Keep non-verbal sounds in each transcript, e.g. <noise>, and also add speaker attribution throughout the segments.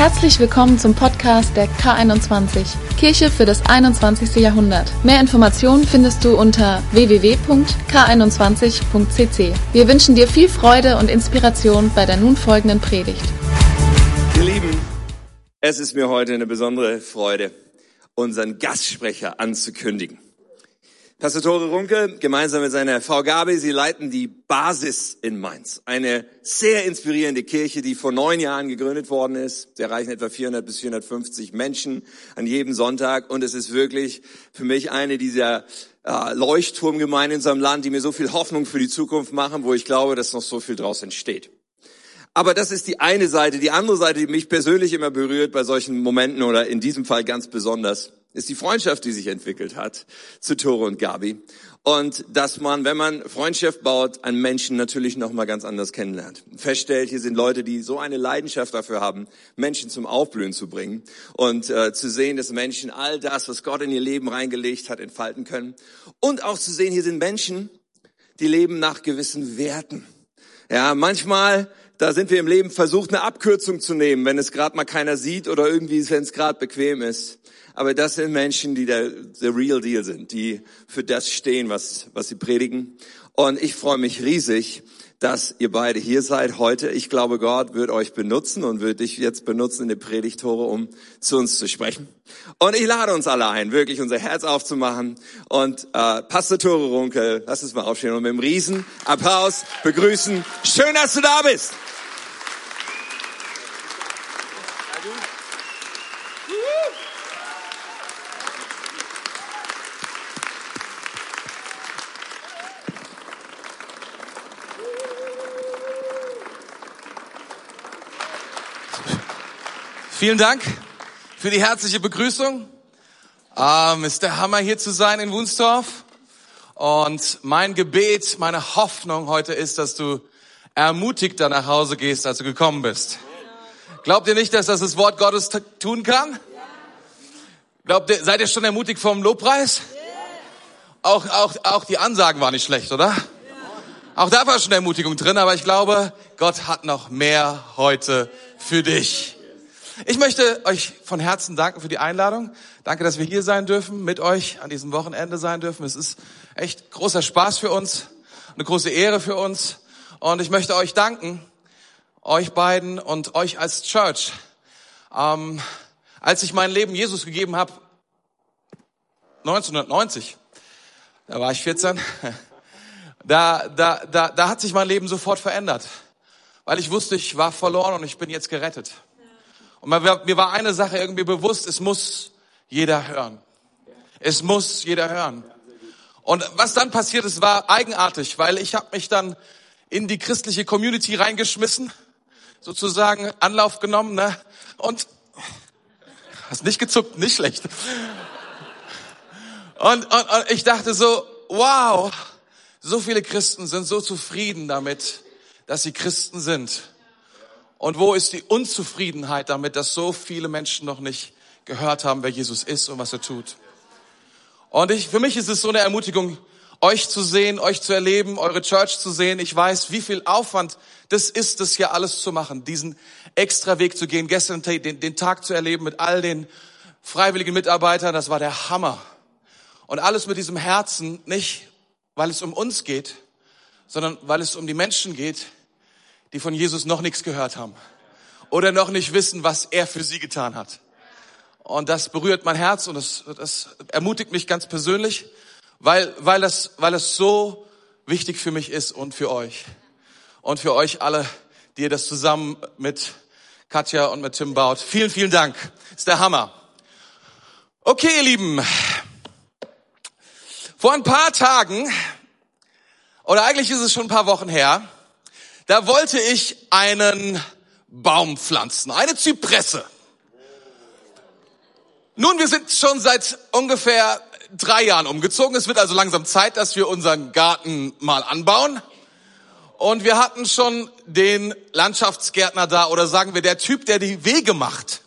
Speaker 1: Herzlich willkommen zum Podcast der K21, Kirche für das 21. Jahrhundert. Mehr Informationen findest du unter www.k21.cc. Wir wünschen dir viel Freude und Inspiration bei der nun folgenden Predigt.
Speaker 2: Ihr Lieben, es ist mir heute eine besondere Freude, unseren Gastsprecher anzukündigen. Pastor Tore Runke, gemeinsam mit seiner Frau Gabi, sie leiten die Basis in Mainz. Eine sehr inspirierende Kirche, die vor neun Jahren gegründet worden ist. Sie erreichen etwa 400 bis 450 Menschen an jedem Sonntag. Und es ist wirklich für mich eine dieser äh, Leuchtturmgemeinden in unserem Land, die mir so viel Hoffnung für die Zukunft machen, wo ich glaube, dass noch so viel draus entsteht. Aber das ist die eine Seite. Die andere Seite, die mich persönlich immer berührt bei solchen Momenten oder in diesem Fall ganz besonders, ist die Freundschaft, die sich entwickelt hat zu Tore und Gabi. Und dass man, wenn man Freundschaft baut, einen Menschen natürlich nochmal ganz anders kennenlernt. Feststellt, hier sind Leute, die so eine Leidenschaft dafür haben, Menschen zum Aufblühen zu bringen und äh, zu sehen, dass Menschen all das, was Gott in ihr Leben reingelegt hat, entfalten können. Und auch zu sehen, hier sind Menschen, die leben nach gewissen Werten. Ja, manchmal da sind wir im Leben versucht, eine Abkürzung zu nehmen, wenn es gerade mal keiner sieht oder irgendwie, wenn es gerade bequem ist. Aber das sind Menschen, die der, der real deal sind, die für das stehen, was, was sie predigen. Und ich freue mich riesig, dass ihr beide hier seid heute. Ich glaube, Gott wird euch benutzen und wird dich jetzt benutzen in der Predigtore, um zu uns zu sprechen. Und ich lade uns alle ein, wirklich unser Herz aufzumachen. Und äh, Pastor Tore Runkel, lass uns mal aufstehen und mit einem riesen Applaus begrüßen. Schön, dass du da bist.
Speaker 3: Vielen Dank für die herzliche Begrüßung. Ähm, ist der Hammer hier zu sein in Wunstorf. Und mein Gebet, meine Hoffnung heute ist, dass du ermutigter nach Hause gehst, als du gekommen bist. Glaubt ihr nicht, dass das das Wort Gottes tun kann? Glaubt ihr, seid ihr schon ermutigt vom Lobpreis? Auch, auch, auch die Ansagen waren nicht schlecht, oder? Auch da war schon Ermutigung drin, aber ich glaube, Gott hat noch mehr heute für dich. Ich möchte euch von Herzen danken für die Einladung. Danke, dass wir hier sein dürfen, mit euch an diesem Wochenende sein dürfen. Es ist echt großer Spaß für uns, eine große Ehre für uns. Und ich möchte euch danken, euch beiden und euch als Church. Ähm, als ich mein Leben Jesus gegeben habe, 1990, da war ich 14, <laughs> da, da, da, da hat sich mein Leben sofort verändert, weil ich wusste, ich war verloren und ich bin jetzt gerettet. Und mir war eine Sache irgendwie bewusst, es muss jeder hören. Es muss jeder hören. Und was dann passiert ist, war eigenartig, weil ich habe mich dann in die christliche Community reingeschmissen, sozusagen Anlauf genommen, ne? Und hast nicht gezuckt, nicht schlecht. Und, und, und ich dachte so, wow, so viele Christen sind so zufrieden damit, dass sie Christen sind. Und wo ist die Unzufriedenheit damit, dass so viele Menschen noch nicht gehört haben, wer Jesus ist und was er tut? Und ich, für mich ist es so eine Ermutigung, euch zu sehen, euch zu erleben, eure Church zu sehen. Ich weiß, wie viel Aufwand das ist, das hier alles zu machen, diesen extra Weg zu gehen, gestern den, den Tag zu erleben mit all den freiwilligen Mitarbeitern. Das war der Hammer. Und alles mit diesem Herzen, nicht weil es um uns geht, sondern weil es um die Menschen geht, die von Jesus noch nichts gehört haben oder noch nicht wissen, was er für sie getan hat. Und das berührt mein Herz und das, das ermutigt mich ganz persönlich, weil, weil, das, weil es so wichtig für mich ist und für euch. Und für euch alle, die ihr das zusammen mit Katja und mit Tim baut. Vielen, vielen Dank. ist der Hammer. Okay, ihr Lieben. Vor ein paar Tagen, oder eigentlich ist es schon ein paar Wochen her, da wollte ich einen Baum pflanzen, eine Zypresse. Nun, wir sind schon seit ungefähr drei Jahren umgezogen. Es wird also langsam Zeit, dass wir unseren Garten mal anbauen. Und wir hatten schon den Landschaftsgärtner da oder sagen wir der Typ, der die Wege macht.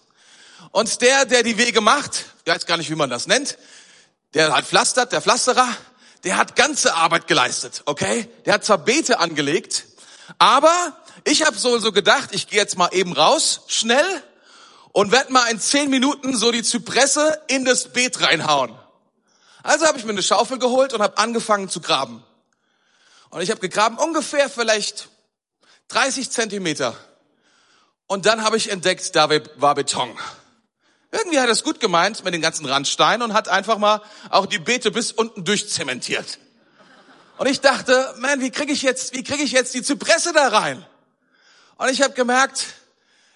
Speaker 3: Und der, der die Wege macht, ich weiß gar nicht, wie man das nennt, der hat pflastert, der Pflasterer, der hat ganze Arbeit geleistet, okay? Der hat zwar Beete angelegt, aber ich habe so, so gedacht, ich gehe jetzt mal eben raus, schnell, und werde mal in zehn Minuten so die Zypresse in das Beet reinhauen. Also habe ich mir eine Schaufel geholt und habe angefangen zu graben. Und ich habe gegraben ungefähr vielleicht 30 Zentimeter. Und dann habe ich entdeckt, da war Beton. Irgendwie hat er es gut gemeint mit den ganzen Randsteinen und hat einfach mal auch die Beete bis unten durchzementiert. Und ich dachte, man, wie kriege ich jetzt, wie kriege ich jetzt die Zypresse da rein? Und ich habe gemerkt,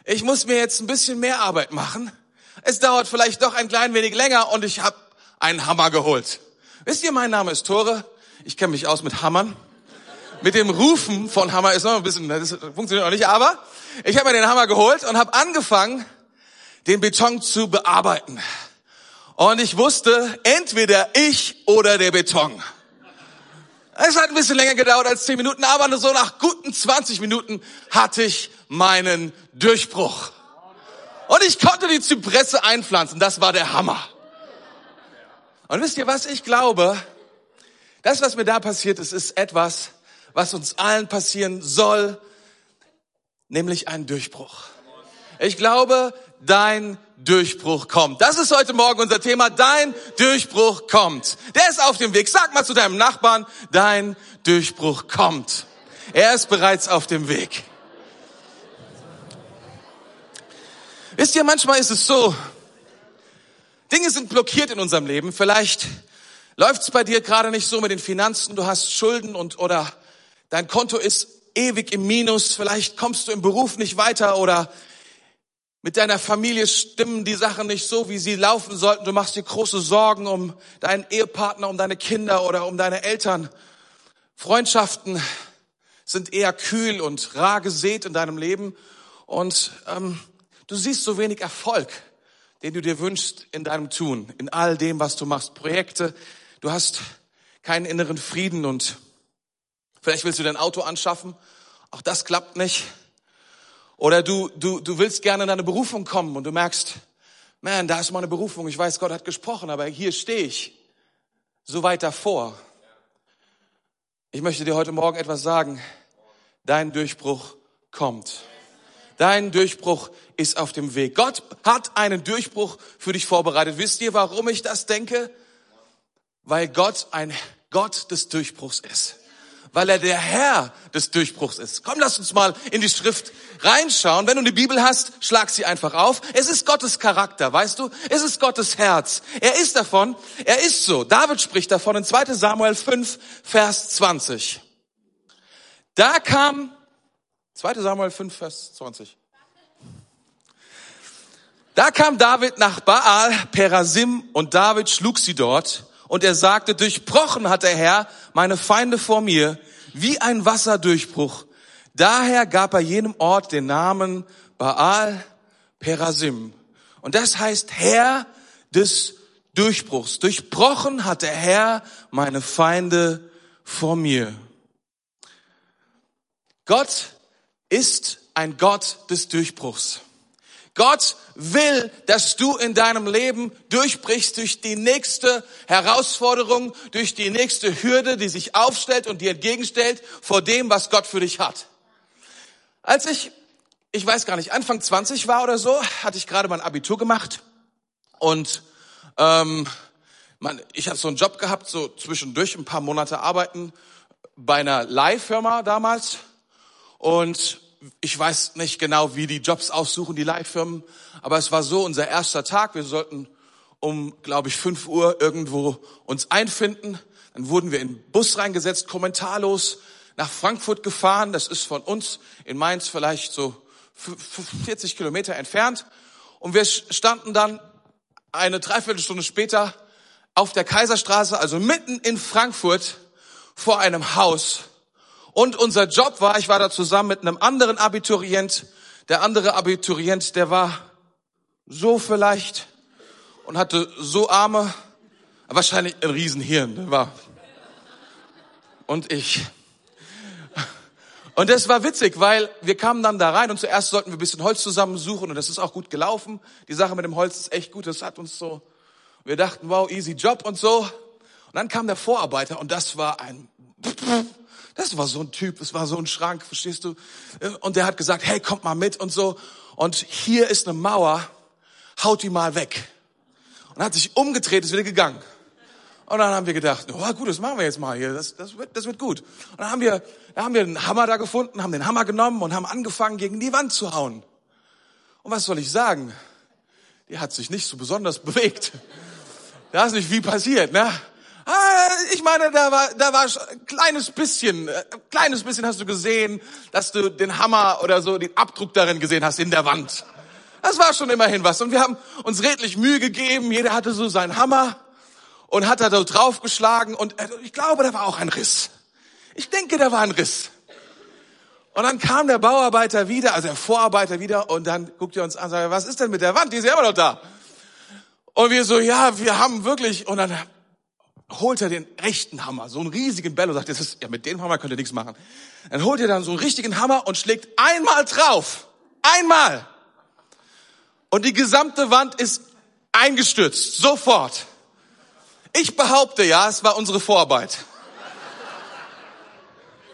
Speaker 3: ich muss mir jetzt ein bisschen mehr Arbeit machen. Es dauert vielleicht doch ein klein wenig länger und ich habe einen Hammer geholt. Wisst ihr, mein Name ist Tore. Ich kenne mich aus mit Hammern. Mit dem Rufen von Hammer ist noch ein bisschen, das funktioniert noch nicht, aber ich habe mir den Hammer geholt und habe angefangen, den Beton zu bearbeiten. Und ich wusste, entweder ich oder der Beton. Es hat ein bisschen länger gedauert als zehn Minuten, aber so nach guten 20 Minuten hatte ich meinen Durchbruch. Und ich konnte die Zypresse einpflanzen. Das war der Hammer. Und wisst ihr was? Ich glaube, das, was mir da passiert ist, ist etwas, was uns allen passieren soll, nämlich ein Durchbruch. Ich glaube, dein Durchbruch kommt. Das ist heute Morgen unser Thema. Dein Durchbruch kommt. Der ist auf dem Weg. Sag mal zu deinem Nachbarn, dein Durchbruch kommt. Er ist bereits auf dem Weg. Wisst ihr, manchmal ist es so, Dinge sind blockiert in unserem Leben. Vielleicht läuft es bei dir gerade nicht so mit den Finanzen. Du hast Schulden und oder dein Konto ist ewig im Minus. Vielleicht kommst du im Beruf nicht weiter oder mit deiner Familie stimmen die Sachen nicht so, wie sie laufen sollten. Du machst dir große Sorgen um deinen Ehepartner, um deine Kinder oder um deine Eltern. Freundschaften sind eher kühl und rar gesät in deinem Leben und ähm, du siehst so wenig Erfolg, den du dir wünschst in deinem Tun, in all dem, was du machst. Projekte, du hast keinen inneren Frieden und vielleicht willst du dein Auto anschaffen. Auch das klappt nicht. Oder du, du, du willst gerne in deine Berufung kommen und du merkst, man, da ist meine Berufung. Ich weiß, Gott hat gesprochen, aber hier stehe ich so weit davor. Ich möchte dir heute Morgen etwas sagen. Dein Durchbruch kommt. Dein Durchbruch ist auf dem Weg. Gott hat einen Durchbruch für dich vorbereitet. Wisst ihr, warum ich das denke? Weil Gott ein Gott des Durchbruchs ist weil er der Herr des Durchbruchs ist. Komm, lass uns mal in die Schrift reinschauen. Wenn du eine Bibel hast, schlag sie einfach auf. Es ist Gottes Charakter, weißt du? Es ist Gottes Herz. Er ist davon, er ist so. David spricht davon in 2 Samuel 5, Vers 20. Da kam, 2 Samuel 5, Vers 20. Da kam David nach Baal, Perasim, und David schlug sie dort. Und er sagte, durchbrochen hat der Herr meine Feinde vor mir, wie ein Wasserdurchbruch. Daher gab er jenem Ort den Namen Baal Perasim. Und das heißt Herr des Durchbruchs. Durchbrochen hat der Herr meine Feinde vor mir. Gott ist ein Gott des Durchbruchs. Gott will, dass du in deinem Leben durchbrichst durch die nächste Herausforderung, durch die nächste Hürde, die sich aufstellt und dir entgegenstellt vor dem, was Gott für dich hat. Als ich, ich weiß gar nicht, Anfang 20 war oder so, hatte ich gerade mein Abitur gemacht und ähm, man, ich hatte so einen Job gehabt, so zwischendurch ein paar Monate arbeiten bei einer Leihfirma damals und ich weiß nicht genau, wie die Jobs aussuchen, die Leihfirmen, aber es war so unser erster Tag. Wir sollten um, glaube ich, fünf Uhr irgendwo uns einfinden. Dann wurden wir in den Bus reingesetzt, kommentarlos nach Frankfurt gefahren. Das ist von uns in Mainz vielleicht so 40 Kilometer entfernt. Und wir standen dann eine Dreiviertelstunde später auf der Kaiserstraße, also mitten in Frankfurt, vor einem Haus und unser Job war, ich war da zusammen mit einem anderen Abiturient. Der andere Abiturient, der war so vielleicht und hatte so Arme, wahrscheinlich ein Riesenhirn, der war. Und ich. Und das war witzig, weil wir kamen dann da rein und zuerst sollten wir ein bisschen Holz zusammensuchen und das ist auch gut gelaufen. Die Sache mit dem Holz ist echt gut, das hat uns so, wir dachten, wow, easy Job und so. Und dann kam der Vorarbeiter und das war ein, das war so ein Typ, das war so ein Schrank, verstehst du? Und der hat gesagt, hey, kommt mal mit und so. Und hier ist eine Mauer haut die mal weg. Und hat sich umgedreht, ist wieder gegangen. Und dann haben wir gedacht, oh gut, das machen wir jetzt mal hier, das, das, wird, das wird gut. Und dann haben wir, dann haben wir einen Hammer da gefunden, haben den Hammer genommen und haben angefangen, gegen die Wand zu hauen. Und was soll ich sagen? Die hat sich nicht so besonders bewegt. Da ist nicht viel passiert, ne? Ah, ich meine, da war, da war ein kleines bisschen, ein äh, kleines bisschen hast du gesehen, dass du den Hammer oder so, den Abdruck darin gesehen hast in der Wand. Das war schon immerhin was. Und wir haben uns redlich Mühe gegeben. Jeder hatte so seinen Hammer und hat da so draufgeschlagen. Und äh, ich glaube, da war auch ein Riss. Ich denke, da war ein Riss. Und dann kam der Bauarbeiter wieder, also der Vorarbeiter wieder, und dann guckt er uns an und sagt, was ist denn mit der Wand? Die ist ja immer noch da. Und wir so, ja, wir haben wirklich, und dann holt er den echten Hammer, so einen riesigen Bello, sagt, das ist, ja, mit dem Hammer könnt ihr nichts machen. Dann holt er dann so einen richtigen Hammer und schlägt einmal drauf. Einmal. Und die gesamte Wand ist eingestürzt. Sofort. Ich behaupte ja, es war unsere Vorarbeit.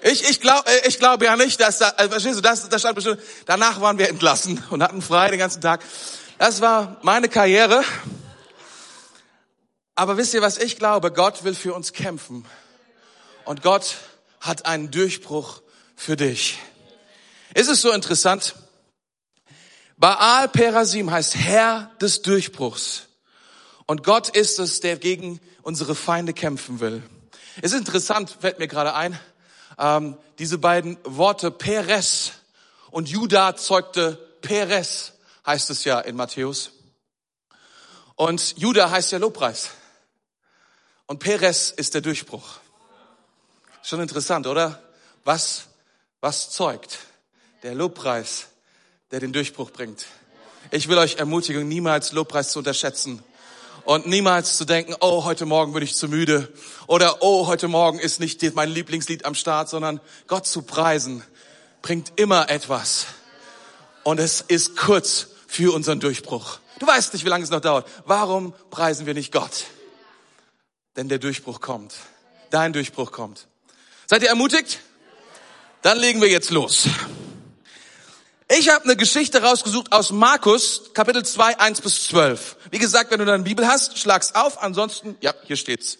Speaker 3: Ich, ich glaube äh, ich glaube ja nicht, dass da, äh, verstehst du, das, das stand bestimmt, danach waren wir entlassen und hatten frei den ganzen Tag. Das war meine Karriere. Aber wisst ihr, was ich glaube? Gott will für uns kämpfen. Und Gott hat einen Durchbruch für dich. Ist es so interessant? Baal Perasim heißt Herr des Durchbruchs. Und Gott ist es, der gegen unsere Feinde kämpfen will. Ist interessant, fällt mir gerade ein, ähm, diese beiden Worte Peres und Judah zeugte Peres, heißt es ja in Matthäus. Und Judah heißt ja Lobpreis. Und Peres ist der Durchbruch. Schon interessant, oder? Was, was zeugt? Der Lobpreis, der den Durchbruch bringt. Ich will euch ermutigen, niemals Lobpreis zu unterschätzen und niemals zu denken, oh, heute Morgen bin ich zu müde oder oh, heute Morgen ist nicht mein Lieblingslied am Start, sondern Gott zu preisen bringt immer etwas. Und es ist kurz für unseren Durchbruch. Du weißt nicht, wie lange es noch dauert. Warum preisen wir nicht Gott? Denn der Durchbruch kommt. Dein Durchbruch kommt. Seid ihr ermutigt? Dann legen wir jetzt los. Ich habe eine Geschichte rausgesucht aus Markus, Kapitel 2, 1 bis 12. Wie gesagt, wenn du deine Bibel hast, schlag's auf. Ansonsten, ja, hier steht's.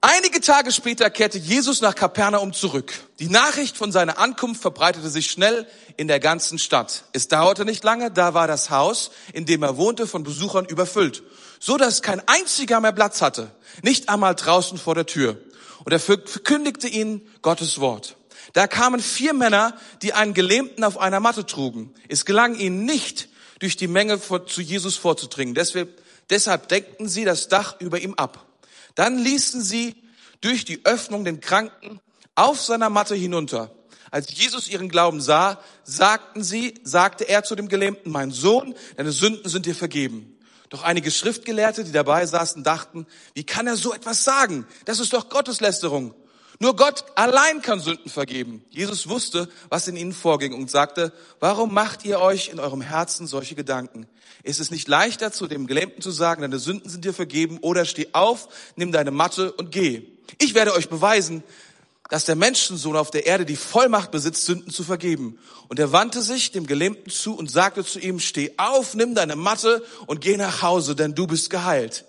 Speaker 3: Einige Tage später kehrte Jesus nach Kapernaum zurück. Die Nachricht von seiner Ankunft verbreitete sich schnell in der ganzen Stadt. Es dauerte nicht lange, da war das Haus, in dem er wohnte, von Besuchern überfüllt so dass kein einziger mehr Platz hatte, nicht einmal draußen vor der Tür. Und er verkündigte ihnen Gottes Wort. Da kamen vier Männer, die einen Gelähmten auf einer Matte trugen. Es gelang ihnen nicht, durch die Menge zu Jesus vorzudringen. Deshalb, deshalb deckten sie das Dach über ihm ab. Dann ließen sie durch die Öffnung den Kranken auf seiner Matte hinunter. Als Jesus ihren Glauben sah, sagten sie, sagte er zu dem Gelähmten, mein Sohn, deine Sünden sind dir vergeben. Doch einige Schriftgelehrte, die dabei saßen, dachten, wie kann er so etwas sagen? Das ist doch Gotteslästerung. Nur Gott allein kann Sünden vergeben. Jesus wusste, was in ihnen vorging und sagte, warum macht ihr euch in eurem Herzen solche Gedanken? Ist es nicht leichter, zu dem Gelähmten zu sagen, deine Sünden sind dir vergeben, oder steh auf, nimm deine Matte und geh. Ich werde euch beweisen, dass der Menschensohn auf der Erde die Vollmacht besitzt, Sünden zu vergeben. Und er wandte sich dem Gelähmten zu und sagte zu ihm, steh auf, nimm deine Matte und geh nach Hause, denn du bist geheilt.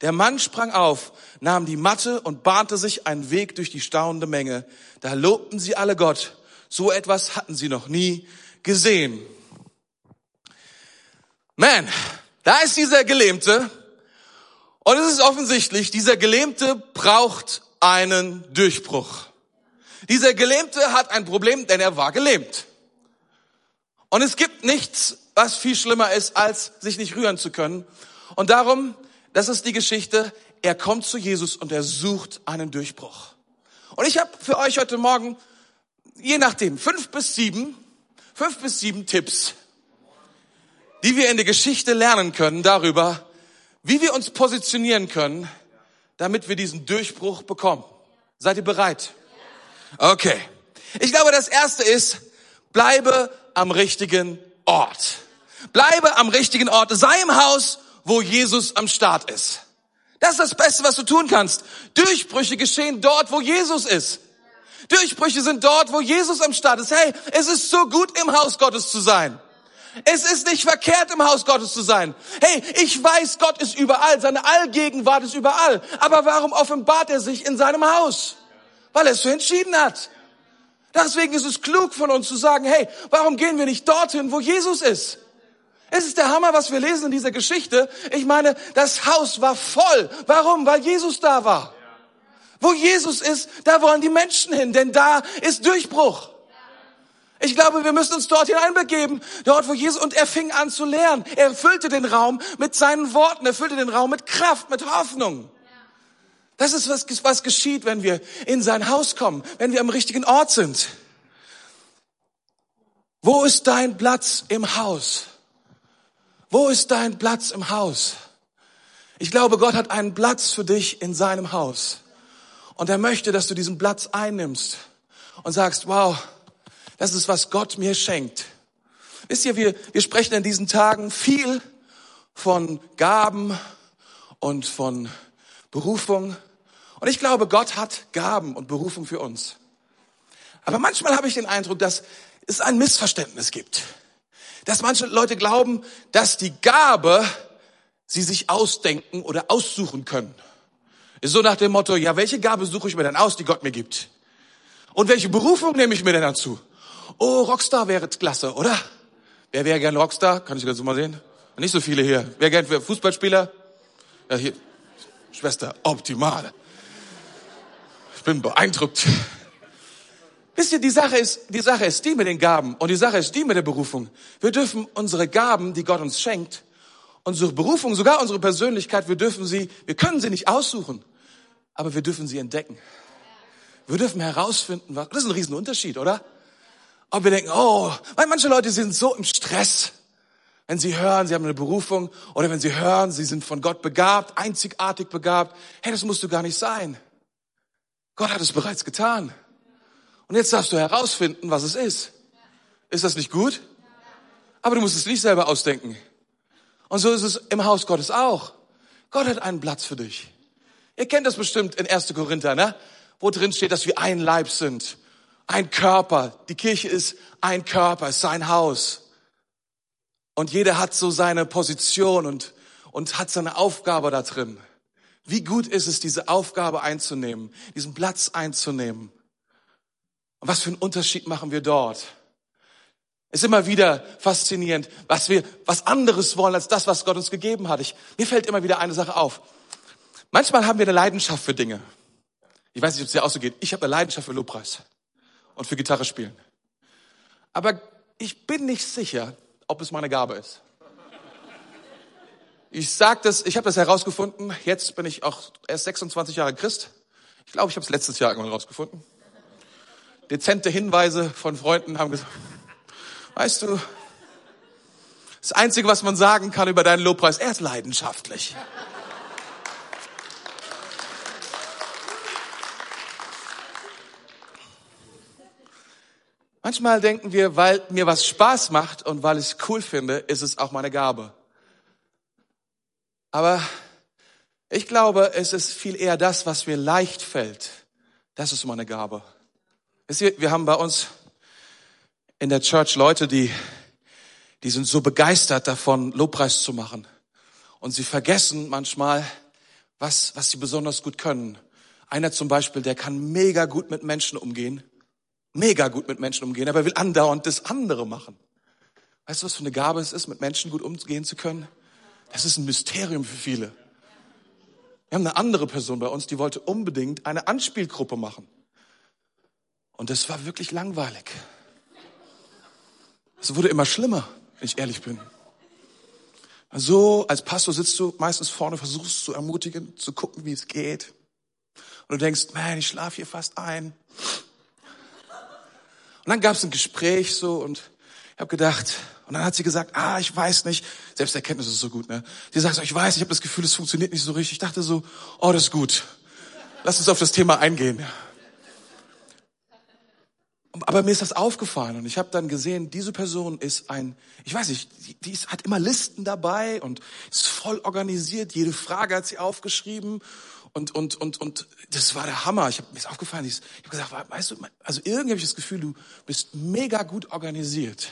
Speaker 3: Der Mann sprang auf, nahm die Matte und bahnte sich einen Weg durch die staunende Menge. Da lobten sie alle Gott. So etwas hatten sie noch nie gesehen. Man, da ist dieser Gelähmte. Und es ist offensichtlich, dieser Gelähmte braucht einen Durchbruch. Dieser Gelähmte hat ein Problem, denn er war gelähmt. Und es gibt nichts, was viel schlimmer ist, als sich nicht rühren zu können. Und darum, das ist die Geschichte, er kommt zu Jesus und er sucht einen Durchbruch. Und ich habe für euch heute Morgen, je nachdem, fünf bis sieben, fünf bis sieben Tipps, die wir in der Geschichte lernen können darüber, wie wir uns positionieren können, damit wir diesen Durchbruch bekommen. Seid ihr bereit? Okay. Ich glaube, das erste ist, bleibe am richtigen Ort. Bleibe am richtigen Ort. Sei im Haus, wo Jesus am Start ist. Das ist das Beste, was du tun kannst. Durchbrüche geschehen dort, wo Jesus ist. Durchbrüche sind dort, wo Jesus am Start ist. Hey, es ist so gut, im Haus Gottes zu sein. Es ist nicht verkehrt, im Haus Gottes zu sein. Hey, ich weiß, Gott ist überall, seine Allgegenwart ist überall. Aber warum offenbart er sich in seinem Haus? Weil er es so entschieden hat. Deswegen ist es klug von uns zu sagen, hey, warum gehen wir nicht dorthin, wo Jesus ist? Es ist der Hammer, was wir lesen in dieser Geschichte. Ich meine, das Haus war voll. Warum? Weil Jesus da war. Wo Jesus ist, da wollen die Menschen hin, denn da ist Durchbruch. Ich glaube, wir müssen uns dort hineinbegeben, dort wo Jesus, und er fing an zu lernen. Er füllte den Raum mit seinen Worten, er füllte den Raum mit Kraft, mit Hoffnung. Das ist, was, was geschieht, wenn wir in sein Haus kommen, wenn wir am richtigen Ort sind. Wo ist dein Platz im Haus? Wo ist dein Platz im Haus? Ich glaube, Gott hat einen Platz für dich in seinem Haus. Und er möchte, dass du diesen Platz einnimmst und sagst, wow, das ist, was Gott mir schenkt. Wisst ihr, wir, wir sprechen in diesen Tagen viel von Gaben und von Berufung. Und ich glaube, Gott hat Gaben und Berufung für uns. Aber manchmal habe ich den Eindruck, dass es ein Missverständnis gibt. Dass manche Leute glauben, dass die Gabe sie sich ausdenken oder aussuchen können. Ist so nach dem Motto, ja, welche Gabe suche ich mir denn aus, die Gott mir gibt? Und welche Berufung nehme ich mir denn dazu? Oh, Rockstar wäre klasse, oder? Wer wäre gern Rockstar? Kann ich so mal sehen? Nicht so viele hier. Wer gern Fußballspieler? Ja, hier. Schwester, optimal. Ich bin beeindruckt. Wisst ihr, die Sache ist, die Sache ist die mit den Gaben und die Sache ist die mit der Berufung. Wir dürfen unsere Gaben, die Gott uns schenkt, unsere Berufung, sogar unsere Persönlichkeit, wir dürfen sie, wir können sie nicht aussuchen aber wir dürfen sie entdecken. Wir dürfen herausfinden, was, das ist ein Riesenunterschied, oder? Ob wir denken, oh, weil manche Leute sind so im Stress, wenn sie hören, sie haben eine Berufung, oder wenn sie hören, sie sind von Gott begabt, einzigartig begabt. Hey, das musst du gar nicht sein. Gott hat es bereits getan. Und jetzt darfst du herausfinden, was es ist. Ist das nicht gut? Aber du musst es nicht selber ausdenken. Und so ist es im Haus Gottes auch. Gott hat einen Platz für dich. Ihr kennt das bestimmt in 1. Korinther, ne? Wo drin steht, dass wir ein Leib sind. Ein Körper. Die Kirche ist ein Körper, ist sein Haus. Und jeder hat so seine Position und, und hat seine Aufgabe da drin. Wie gut ist es, diese Aufgabe einzunehmen, diesen Platz einzunehmen? Und was für einen Unterschied machen wir dort? Ist immer wieder faszinierend, was wir, was anderes wollen als das, was Gott uns gegeben hat. Ich, mir fällt immer wieder eine Sache auf. Manchmal haben wir eine Leidenschaft für Dinge. Ich weiß nicht, ob es dir auch so geht. Ich habe eine Leidenschaft für Lobpreis und für Gitarre spielen. Aber ich bin nicht sicher, ob es meine Gabe ist. Ich sag das, ich habe das herausgefunden. Jetzt bin ich auch erst 26 Jahre Christ. Ich glaube, ich habe es letztes Jahr irgendwann herausgefunden. Dezente Hinweise von Freunden haben gesagt, weißt du, das Einzige, was man sagen kann über deinen Lobpreis, er ist leidenschaftlich. Manchmal denken wir, weil mir was Spaß macht und weil ich es cool finde, ist es auch meine Gabe. Aber ich glaube, es ist viel eher das, was mir leicht fällt. Das ist meine Gabe. Wir haben bei uns in der Church Leute, die, die sind so begeistert davon, Lobpreis zu machen. Und sie vergessen manchmal, was, was sie besonders gut können. Einer zum Beispiel, der kann mega gut mit Menschen umgehen mega gut mit Menschen umgehen, aber er will andauernd das andere machen. Weißt du, was für eine Gabe es ist, mit Menschen gut umgehen zu können? Das ist ein Mysterium für viele. Wir haben eine andere Person bei uns, die wollte unbedingt eine Anspielgruppe machen. Und das war wirklich langweilig. Es wurde immer schlimmer, wenn ich ehrlich bin. So, als Pastor sitzt du meistens vorne, versuchst zu ermutigen, zu gucken, wie es geht. Und du denkst, man, ich schlafe hier fast ein. Und dann gab es ein Gespräch so und ich habe gedacht, und dann hat sie gesagt, ah, ich weiß nicht, Selbsterkenntnis ist so gut, ne? Sie sagt so, ich weiß, ich habe das Gefühl, es funktioniert nicht so richtig. Ich dachte so, oh, das ist gut. Lass uns auf das Thema eingehen. Aber mir ist das aufgefallen und ich habe dann gesehen, diese Person ist ein, ich weiß nicht, die, die ist, hat immer Listen dabei und ist voll organisiert. Jede Frage hat sie aufgeschrieben und, und, und, und das war der Hammer. Ich habe mir ist aufgefallen, ich, ich habe gesagt, weißt du, also irgendwie habe ich das Gefühl, du bist mega gut organisiert.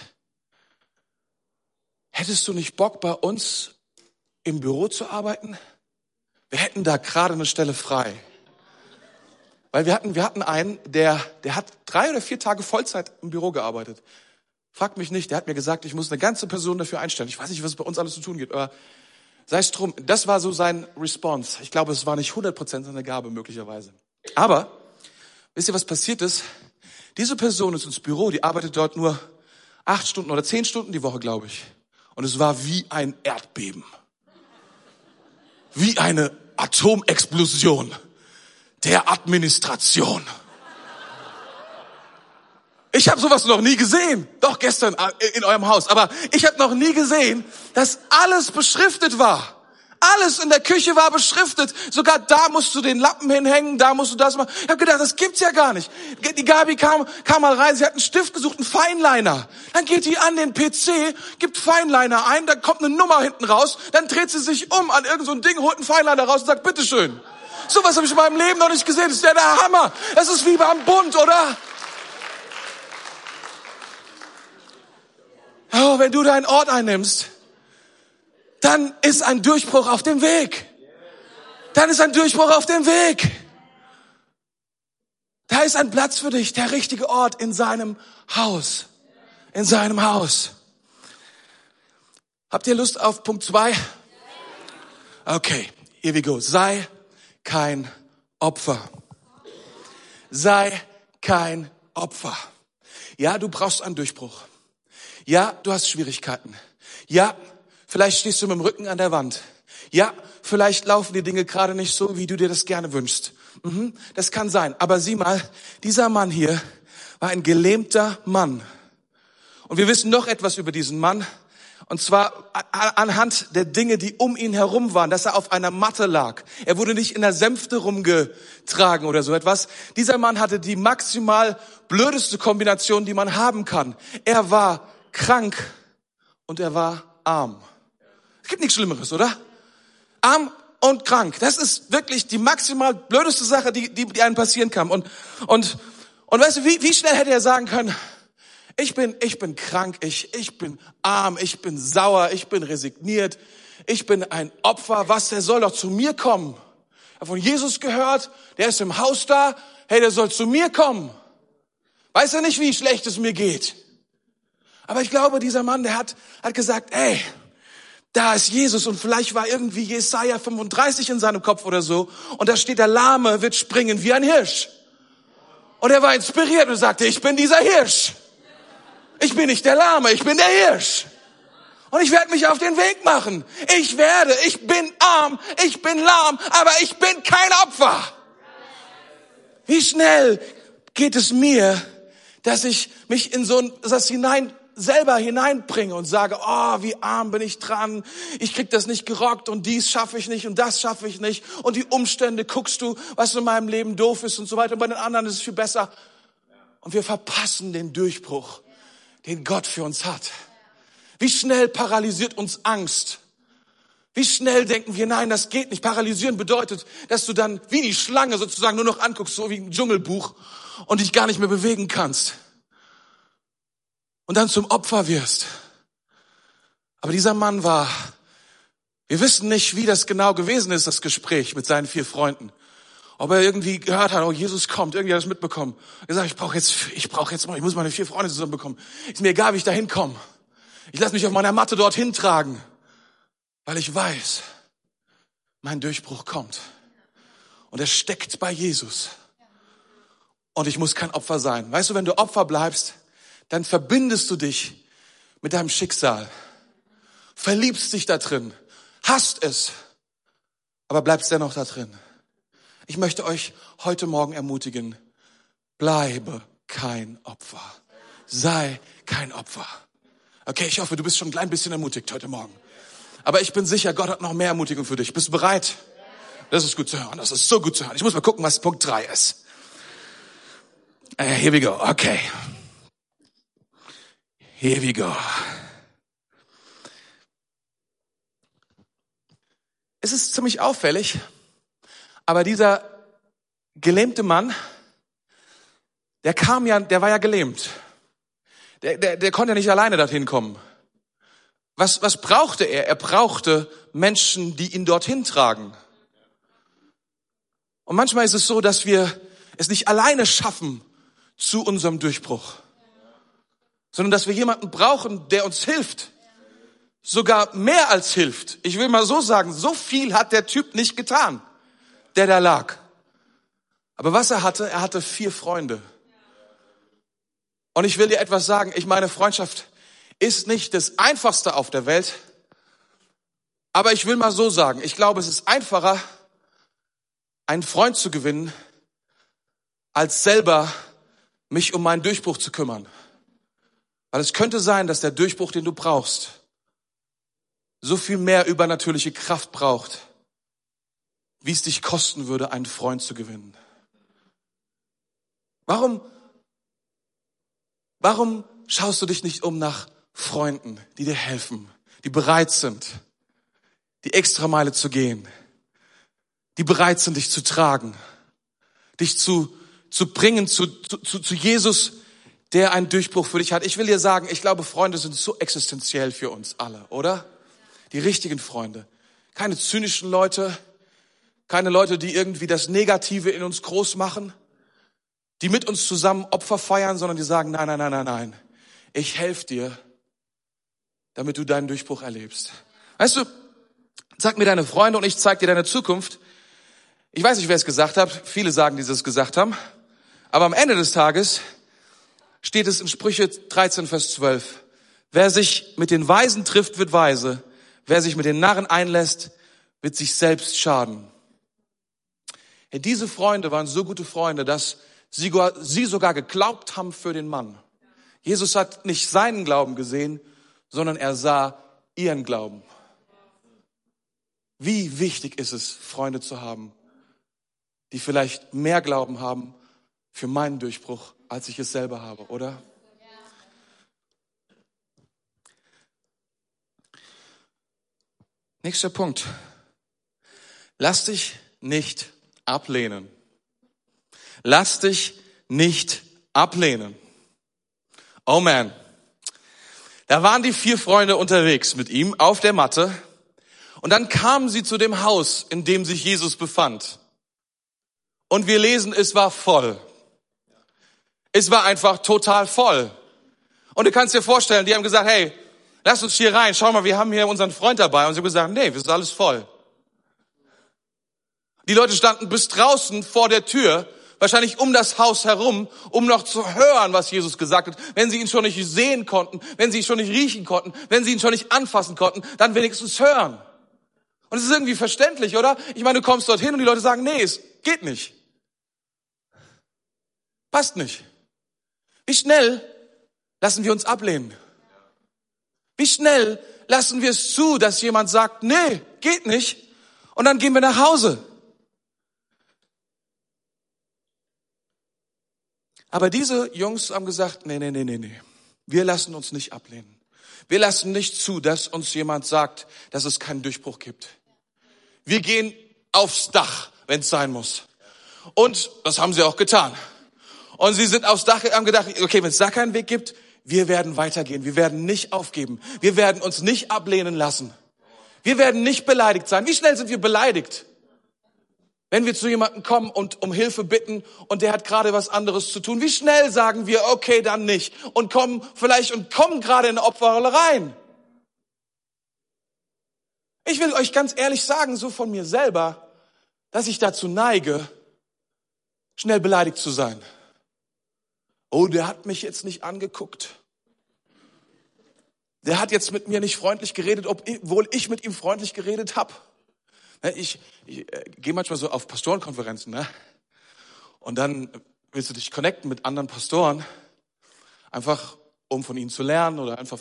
Speaker 3: Hättest du nicht Bock, bei uns im Büro zu arbeiten? Wir hätten da gerade eine Stelle frei. Weil wir hatten, wir hatten einen, der, der hat drei oder vier Tage Vollzeit im Büro gearbeitet. Fragt mich nicht, der hat mir gesagt, ich muss eine ganze Person dafür einstellen. Ich weiß nicht, was bei uns alles zu tun gibt, aber sei es drum, das war so sein Response. Ich glaube, es war nicht 100% seine Gabe möglicherweise. Aber, wisst ihr, was passiert ist? Diese Person ist ins Büro, die arbeitet dort nur acht Stunden oder zehn Stunden die Woche, glaube ich. Und es war wie ein Erdbeben. Wie eine Atomexplosion der Administration. Ich habe sowas noch nie gesehen. Doch gestern äh, in eurem Haus. Aber ich habe noch nie gesehen, dass alles beschriftet war. Alles in der Küche war beschriftet. Sogar da musst du den Lappen hinhängen, da musst du das machen. Ich habe gedacht, das gibt's ja gar nicht. Die Gabi kam, kam mal rein, sie hat einen Stift gesucht, einen Feinliner. Dann geht die an den PC, gibt Feinliner ein, da kommt eine Nummer hinten raus, dann dreht sie sich um an irgendein so Ding, holt einen Feinliner raus und sagt, bitteschön. Sowas habe ich in meinem Leben noch nicht gesehen. Das ist ja der Hammer. Das ist wie beim Bund, oder? Oh, wenn du deinen Ort einnimmst, dann ist ein Durchbruch auf dem Weg. Dann ist ein Durchbruch auf dem Weg. Da ist ein Platz für dich, der richtige Ort in seinem Haus. In seinem Haus. Habt ihr Lust auf Punkt zwei? Okay, here we go. Sei kein Opfer. Sei kein Opfer. Ja, du brauchst einen Durchbruch. Ja, du hast Schwierigkeiten. Ja, vielleicht stehst du mit dem Rücken an der Wand. Ja, vielleicht laufen die Dinge gerade nicht so, wie du dir das gerne wünschst. Mhm, das kann sein. Aber sieh mal, dieser Mann hier war ein gelähmter Mann. Und wir wissen noch etwas über diesen Mann. Und zwar anhand der Dinge, die um ihn herum waren, dass er auf einer Matte lag. Er wurde nicht in der Sänfte rumgetragen oder so etwas. Dieser Mann hatte die maximal blödeste Kombination, die man haben kann. Er war krank und er war arm. Gibt nichts Schlimmeres, oder? Arm und krank. Das ist wirklich die maximal blödeste Sache, die, die, die einem passieren kann. Und, und, und weißt du, wie, wie schnell hätte er sagen können, ich bin, ich bin krank, ich, ich bin arm, ich bin sauer, ich bin resigniert, ich bin ein Opfer. Was, der soll doch zu mir kommen. Er hat von Jesus gehört, der ist im Haus da, hey, der soll zu mir kommen. Weiß er nicht, wie schlecht es mir geht? Aber ich glaube, dieser Mann, der hat, hat gesagt, ey, da ist Jesus und vielleicht war irgendwie Jesaja 35 in seinem Kopf oder so und da steht der Lahme wird springen wie ein Hirsch. Und er war inspiriert und sagte, ich bin dieser Hirsch. Ich bin nicht der Lahme, ich bin der Hirsch. Und ich werde mich auf den Weg machen. Ich werde, ich bin arm, ich bin lahm, aber ich bin kein Opfer. Wie schnell geht es mir, dass ich mich in so das hinein selber hineinbringe und sage, oh, wie arm bin ich dran, ich krieg das nicht gerockt und dies schaffe ich nicht und das schaffe ich nicht und die Umstände guckst du, was in meinem Leben doof ist und so weiter und bei den anderen ist es viel besser. Und wir verpassen den Durchbruch, den Gott für uns hat. Wie schnell paralysiert uns Angst? Wie schnell denken wir, nein, das geht nicht. Paralysieren bedeutet, dass du dann wie die Schlange sozusagen nur noch anguckst, so wie ein Dschungelbuch und dich gar nicht mehr bewegen kannst und dann zum Opfer wirst. Aber dieser Mann war, wir wissen nicht, wie das genau gewesen ist, das Gespräch mit seinen vier Freunden. Ob er irgendwie gehört hat, oh, Jesus kommt, irgendwie hat er das mitbekommen. Er sagt, ich brauche jetzt, ich brauche jetzt ich muss meine vier Freunde zusammenbekommen. Ist mir egal, wie ich da hinkomme. Ich lasse mich auf meiner Matte dorthin tragen, weil ich weiß, mein Durchbruch kommt. Und er steckt bei Jesus. Und ich muss kein Opfer sein. Weißt du, wenn du Opfer bleibst, dann verbindest du dich mit deinem Schicksal, verliebst dich da drin, hast es, aber bleibst dennoch da drin. Ich möchte euch heute Morgen ermutigen, bleibe kein Opfer. Sei kein Opfer. Okay, ich hoffe, du bist schon ein klein bisschen ermutigt heute Morgen. Aber ich bin sicher, Gott hat noch mehr Ermutigung für dich. Bist du bereit? Das ist gut zu hören. Das ist so gut zu hören. Ich muss mal gucken, was Punkt drei ist. Uh, here we go. Okay. Here we go. Es ist ziemlich auffällig, aber dieser gelähmte Mann, der kam ja, der war ja gelähmt. Der, der, der konnte ja nicht alleine dorthin kommen. Was, was brauchte er? Er brauchte Menschen, die ihn dorthin tragen. Und manchmal ist es so, dass wir es nicht alleine schaffen zu unserem Durchbruch, sondern dass wir jemanden brauchen, der uns hilft. Sogar mehr als hilft. Ich will mal so sagen, so viel hat der Typ nicht getan, der da lag. Aber was er hatte, er hatte vier Freunde. Und ich will dir etwas sagen. Ich meine, Freundschaft ist nicht das einfachste auf der Welt. Aber ich will mal so sagen. Ich glaube, es ist einfacher, einen Freund zu gewinnen, als selber mich um meinen Durchbruch zu kümmern. Weil es könnte sein, dass der Durchbruch, den du brauchst, so viel mehr übernatürliche Kraft braucht, wie es dich kosten würde, einen Freund zu gewinnen. Warum, warum schaust du dich nicht um nach Freunden, die dir helfen, die bereit sind, die Extrameile zu gehen, die bereit sind, dich zu tragen, dich zu, zu bringen zu, zu, zu Jesus, der einen Durchbruch für dich hat. Ich will dir sagen, ich glaube, Freunde sind so existenziell für uns alle, oder? Die richtigen Freunde. Keine zynischen Leute, keine Leute, die irgendwie das Negative in uns groß machen, die mit uns zusammen Opfer feiern, sondern die sagen, nein, nein, nein, nein, nein. Ich helfe dir, damit du deinen Durchbruch erlebst. Weißt du, sag mir deine Freunde und ich zeig dir deine Zukunft. Ich weiß nicht, wer es gesagt hat. Viele sagen, die es gesagt haben. Aber am Ende des Tages steht es in Sprüche 13, Vers 12. Wer sich mit den Weisen trifft, wird weise. Wer sich mit den Narren einlässt, wird sich selbst schaden. Ja, diese Freunde waren so gute Freunde, dass sie, sie sogar geglaubt haben für den Mann. Jesus hat nicht seinen Glauben gesehen, sondern er sah ihren Glauben. Wie wichtig ist es, Freunde zu haben, die vielleicht mehr Glauben haben für meinen Durchbruch, als ich es selber habe, oder? Nächster Punkt. Lass dich nicht ablehnen. Lass dich nicht ablehnen. Oh man. Da waren die vier Freunde unterwegs mit ihm auf der Matte und dann kamen sie zu dem Haus, in dem sich Jesus befand. Und wir lesen, es war voll. Es war einfach total voll. Und du kannst dir vorstellen, die haben gesagt, hey, lass uns hier rein, schau mal, wir haben hier unseren Freund dabei. Und sie haben gesagt, nee, wir sind alles voll. Die Leute standen bis draußen vor der Tür wahrscheinlich um das Haus herum, um noch zu hören, was Jesus gesagt hat. Wenn sie ihn schon nicht sehen konnten, wenn sie ihn schon nicht riechen konnten, wenn sie ihn schon nicht anfassen konnten, dann wenigstens hören. Und es ist irgendwie verständlich, oder? Ich meine, du kommst dorthin und die Leute sagen, nee, es geht nicht. Passt nicht. Wie schnell lassen wir uns ablehnen? Wie schnell lassen wir es zu, dass jemand sagt, nee, geht nicht, und dann gehen wir nach Hause. Aber diese Jungs haben gesagt, nee, nee, nee, nee, nee. Wir lassen uns nicht ablehnen. Wir lassen nicht zu, dass uns jemand sagt, dass es keinen Durchbruch gibt. Wir gehen aufs Dach, wenn es sein muss. Und das haben sie auch getan. Und sie sind aufs Dach haben gedacht, okay, wenn es da keinen Weg gibt, wir werden weitergehen. Wir werden nicht aufgeben. Wir werden uns nicht ablehnen lassen. Wir werden nicht beleidigt sein. Wie schnell sind wir beleidigt? Wenn wir zu jemandem kommen und um Hilfe bitten und der hat gerade was anderes zu tun, wie schnell sagen wir, okay, dann nicht und kommen vielleicht und kommen gerade in Opferrolle rein. Ich will euch ganz ehrlich sagen, so von mir selber, dass ich dazu neige, schnell beleidigt zu sein. Oh, der hat mich jetzt nicht angeguckt. Der hat jetzt mit mir nicht freundlich geredet, obwohl ich mit ihm freundlich geredet habe. Ne, ich, ich äh, gehe manchmal so auf Pastorenkonferenzen, ne? Und dann willst du dich connecten mit anderen Pastoren, einfach um von ihnen zu lernen oder einfach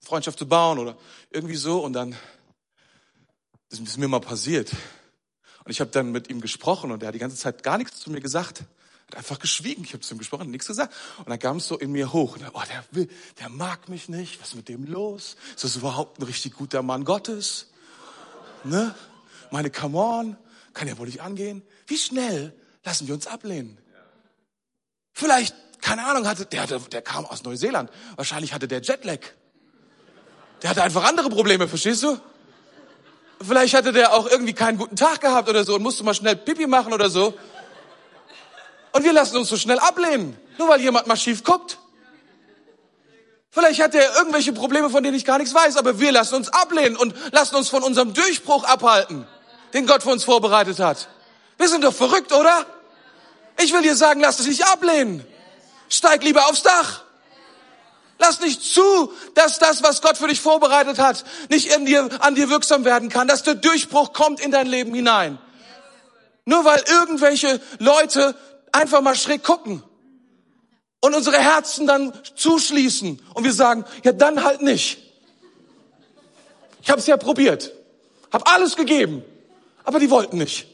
Speaker 3: Freundschaft zu bauen oder irgendwie so. Und dann das ist mir mal passiert. Und ich habe dann mit ihm gesprochen und er hat die ganze Zeit gar nichts zu mir gesagt. Einfach geschwiegen. Ich habe zu ihm gesprochen, nichts gesagt. Und dann kam es so in mir hoch. Und dann, oh, der will, der mag mich nicht. Was ist mit dem los? Ist das überhaupt ein richtig guter Mann Gottes? Ne? meine, come on, kann ja wohl nicht angehen. Wie schnell lassen wir uns ablehnen? Vielleicht, keine Ahnung, hatte, der, hatte, der kam aus Neuseeland. Wahrscheinlich hatte der Jetlag. Der hatte einfach andere Probleme, verstehst du? Vielleicht hatte der auch irgendwie keinen guten Tag gehabt oder so und musste mal schnell Pipi machen oder so. Und wir lassen uns so schnell ablehnen, nur weil jemand mal schief guckt. Vielleicht hat er irgendwelche Probleme, von denen ich gar nichts weiß, aber wir lassen uns ablehnen und lassen uns von unserem Durchbruch abhalten, den Gott für uns vorbereitet hat. Wir sind doch verrückt, oder? Ich will dir sagen, lass dich nicht ablehnen. Steig lieber aufs Dach. Lass nicht zu, dass das, was Gott für dich vorbereitet hat, nicht in dir, an dir wirksam werden kann, dass der Durchbruch kommt in dein Leben hinein. Nur weil irgendwelche Leute einfach mal schräg gucken und unsere Herzen dann zuschließen und wir sagen, ja dann halt nicht. Ich habe es ja probiert, habe alles gegeben, aber die wollten nicht.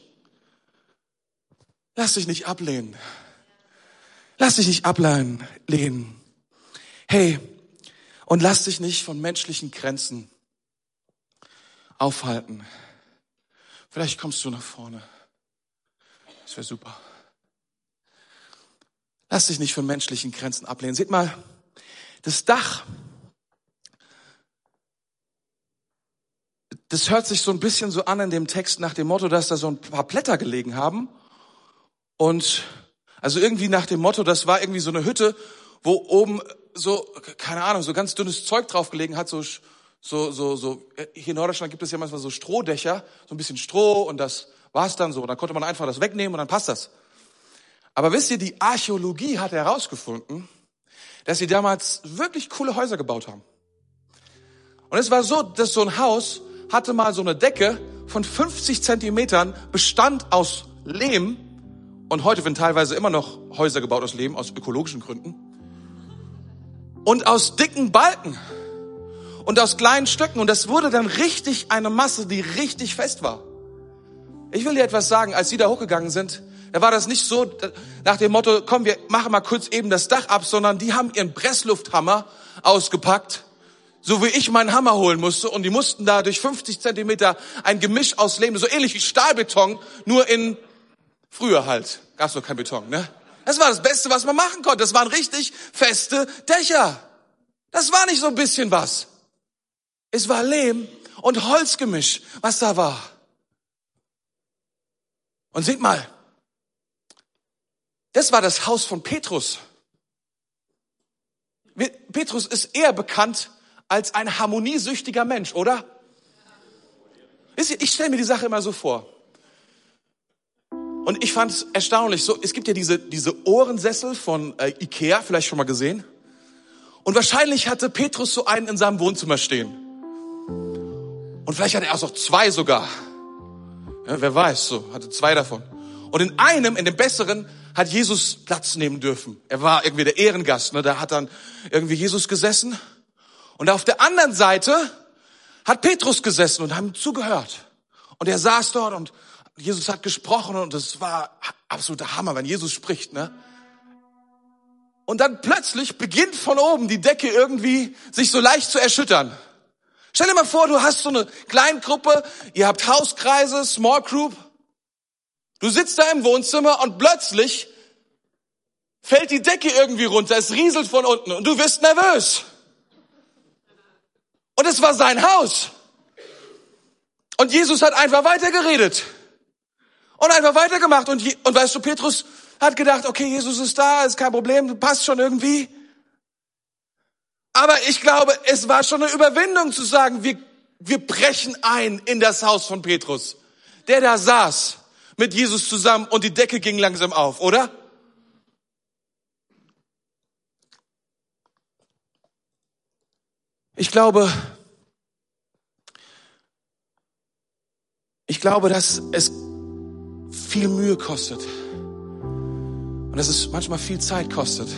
Speaker 3: Lass dich nicht ablehnen. Lass dich nicht ablehnen. Hey, und lass dich nicht von menschlichen Grenzen aufhalten. Vielleicht kommst du nach vorne. Das wäre super. Lass dich nicht von menschlichen Grenzen ablehnen. Seht mal, das Dach, das hört sich so ein bisschen so an in dem Text nach dem Motto, dass da so ein paar Blätter gelegen haben. Und also irgendwie nach dem Motto, das war irgendwie so eine Hütte, wo oben so, keine Ahnung, so ganz dünnes Zeug drauf gelegen hat, so, so, so, so, hier in Norddeutschland gibt es ja manchmal so Strohdächer, so ein bisschen Stroh und das war's dann so. Dann konnte man einfach das wegnehmen und dann passt das. Aber wisst ihr, die Archäologie hat herausgefunden, dass sie damals wirklich coole Häuser gebaut haben. Und es war so, dass so ein Haus hatte mal so eine Decke von 50 Zentimetern, bestand aus Lehm. Und heute werden teilweise immer noch Häuser gebaut aus Lehm, aus ökologischen Gründen. Und aus dicken Balken. Und aus kleinen Stücken. Und das wurde dann richtig eine Masse, die richtig fest war. Ich will dir etwas sagen, als sie da hochgegangen sind, da war das nicht so nach dem Motto, komm, wir machen mal kurz eben das Dach ab, sondern die haben ihren Presslufthammer ausgepackt, so wie ich meinen Hammer holen musste und die mussten da durch 50 Zentimeter ein Gemisch aus Lehm, so ähnlich wie Stahlbeton, nur in früher halt, gab's doch kein Beton, ne? Das war das Beste, was man machen konnte. Das waren richtig feste Dächer. Das war nicht so ein bisschen was. Es war Lehm und Holzgemisch, was da war. Und seht mal, das war das Haus von Petrus. Petrus ist eher bekannt als ein harmoniesüchtiger Mensch, oder? Ich stelle mir die Sache immer so vor. Und ich fand es erstaunlich. So, es gibt ja diese, diese Ohrensessel von äh, Ikea, vielleicht schon mal gesehen. Und wahrscheinlich hatte Petrus so einen in seinem Wohnzimmer stehen. Und vielleicht hatte er auch noch zwei sogar. Ja, wer weiß, so, hatte zwei davon. Und in einem, in dem besseren, hat Jesus Platz nehmen dürfen. Er war irgendwie der Ehrengast, ne? da hat dann irgendwie Jesus gesessen. Und auf der anderen Seite hat Petrus gesessen und haben zugehört. Und er saß dort und Jesus hat gesprochen und es war absoluter Hammer, wenn Jesus spricht, ne? Und dann plötzlich beginnt von oben die Decke irgendwie sich so leicht zu erschüttern. Stell dir mal vor, du hast so eine Kleingruppe, ihr habt Hauskreise, Small Group Du sitzt da im Wohnzimmer und plötzlich fällt die Decke irgendwie runter, es rieselt von unten und du wirst nervös. Und es war sein Haus. Und Jesus hat einfach weitergeredet. Und einfach weitergemacht. Und, und weißt du, Petrus hat gedacht, okay, Jesus ist da, ist kein Problem, passt schon irgendwie. Aber ich glaube, es war schon eine Überwindung zu sagen, wir, wir brechen ein in das Haus von Petrus, der da saß mit Jesus zusammen und die Decke ging langsam auf, oder? Ich glaube, ich glaube, dass es viel Mühe kostet und dass es manchmal viel Zeit kostet,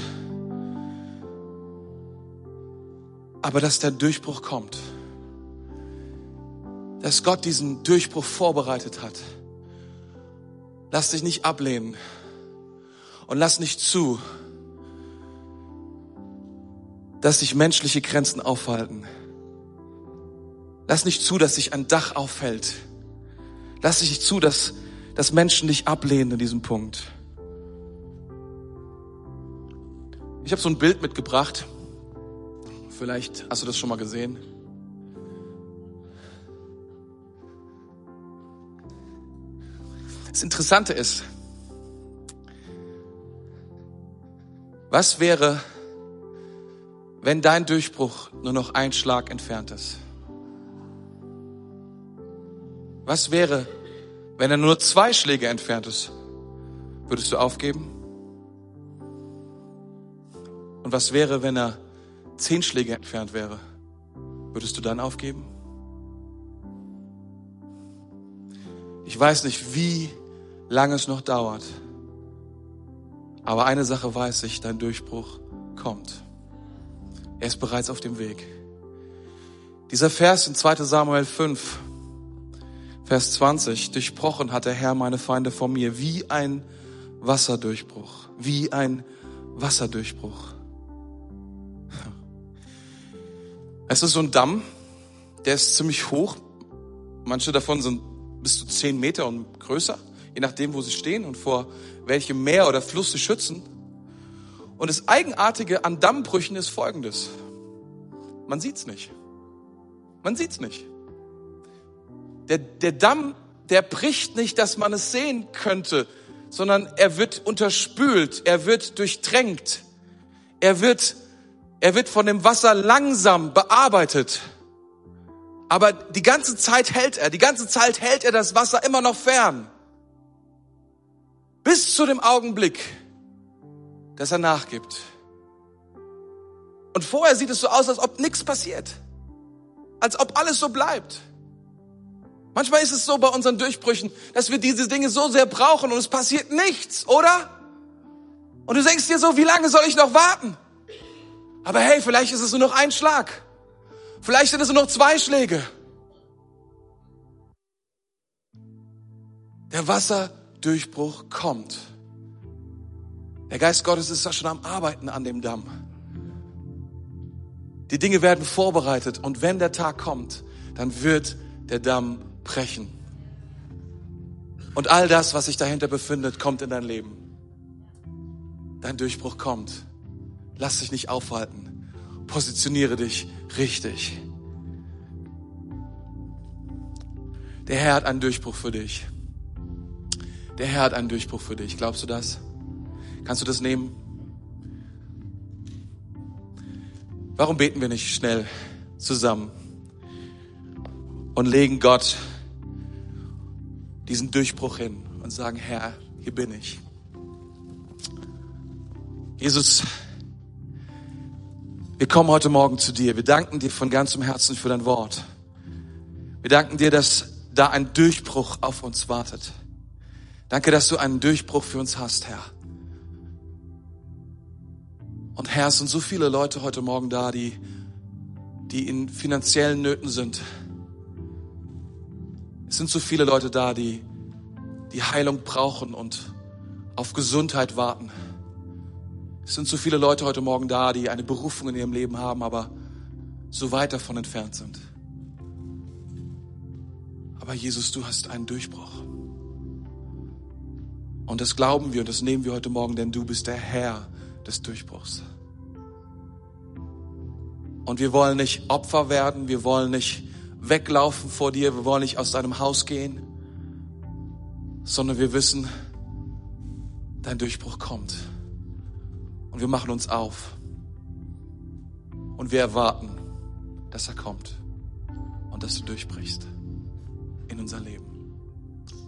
Speaker 3: aber dass der Durchbruch kommt, dass Gott diesen Durchbruch vorbereitet hat. Lass dich nicht ablehnen und lass nicht zu, dass sich menschliche Grenzen aufhalten. Lass nicht zu, dass sich ein Dach auffällt. Lass nicht zu, dass, dass Menschen dich ablehnen in diesem Punkt. Ich habe so ein Bild mitgebracht. Vielleicht hast du das schon mal gesehen. Das Interessante ist, was wäre, wenn dein Durchbruch nur noch ein Schlag entfernt ist? Was wäre, wenn er nur zwei Schläge entfernt ist? Würdest du aufgeben? Und was wäre, wenn er zehn Schläge entfernt wäre? Würdest du dann aufgeben? Ich weiß nicht, wie lange es noch dauert. Aber eine Sache weiß ich, dein Durchbruch kommt. Er ist bereits auf dem Weg. Dieser Vers in 2 Samuel 5, Vers 20, durchbrochen hat der Herr meine Feinde vor mir, wie ein Wasserdurchbruch, wie ein Wasserdurchbruch. Es ist so ein Damm, der ist ziemlich hoch. Manche davon sind bis zu zehn Meter und größer, je nachdem, wo sie stehen und vor welchem Meer oder Fluss sie schützen. Und das Eigenartige an Dammbrüchen ist folgendes. Man sieht's nicht. Man sieht's nicht. Der, der Damm, der bricht nicht, dass man es sehen könnte, sondern er wird unterspült, er wird durchtränkt, er wird er wird von dem Wasser langsam bearbeitet. Aber die ganze Zeit hält er, die ganze Zeit hält er das Wasser immer noch fern. Bis zu dem Augenblick, dass er nachgibt. Und vorher sieht es so aus, als ob nichts passiert. Als ob alles so bleibt. Manchmal ist es so bei unseren Durchbrüchen, dass wir diese Dinge so sehr brauchen und es passiert nichts, oder? Und du denkst dir so, wie lange soll ich noch warten? Aber hey, vielleicht ist es nur noch ein Schlag. Vielleicht sind es nur noch zwei Schläge. Der Wasserdurchbruch kommt. Der Geist Gottes ist schon am Arbeiten an dem Damm. Die Dinge werden vorbereitet und wenn der Tag kommt, dann wird der Damm brechen. Und all das, was sich dahinter befindet, kommt in dein Leben. Dein Durchbruch kommt. Lass dich nicht aufhalten. Positioniere dich richtig. Der Herr hat einen Durchbruch für dich. Der Herr hat einen Durchbruch für dich. Glaubst du das? Kannst du das nehmen? Warum beten wir nicht schnell zusammen und legen Gott diesen Durchbruch hin und sagen, Herr, hier bin ich. Jesus, wir kommen heute Morgen zu dir. Wir danken dir von ganzem Herzen für dein Wort. Wir danken dir, dass da ein Durchbruch auf uns wartet. Danke, dass du einen Durchbruch für uns hast, Herr. Und Herr, es sind so viele Leute heute Morgen da, die, die in finanziellen Nöten sind. Es sind so viele Leute da, die die Heilung brauchen und auf Gesundheit warten. Es sind so viele Leute heute Morgen da, die eine Berufung in ihrem Leben haben, aber so weit davon entfernt sind. Aber Jesus, du hast einen Durchbruch. Und das glauben wir und das nehmen wir heute Morgen, denn du bist der Herr des Durchbruchs. Und wir wollen nicht Opfer werden, wir wollen nicht weglaufen vor dir, wir wollen nicht aus deinem Haus gehen, sondern wir wissen, dein Durchbruch kommt. Und wir machen uns auf. Und wir erwarten, dass er kommt und dass du durchbrichst in unser Leben.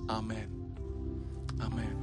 Speaker 3: Amen. Amen.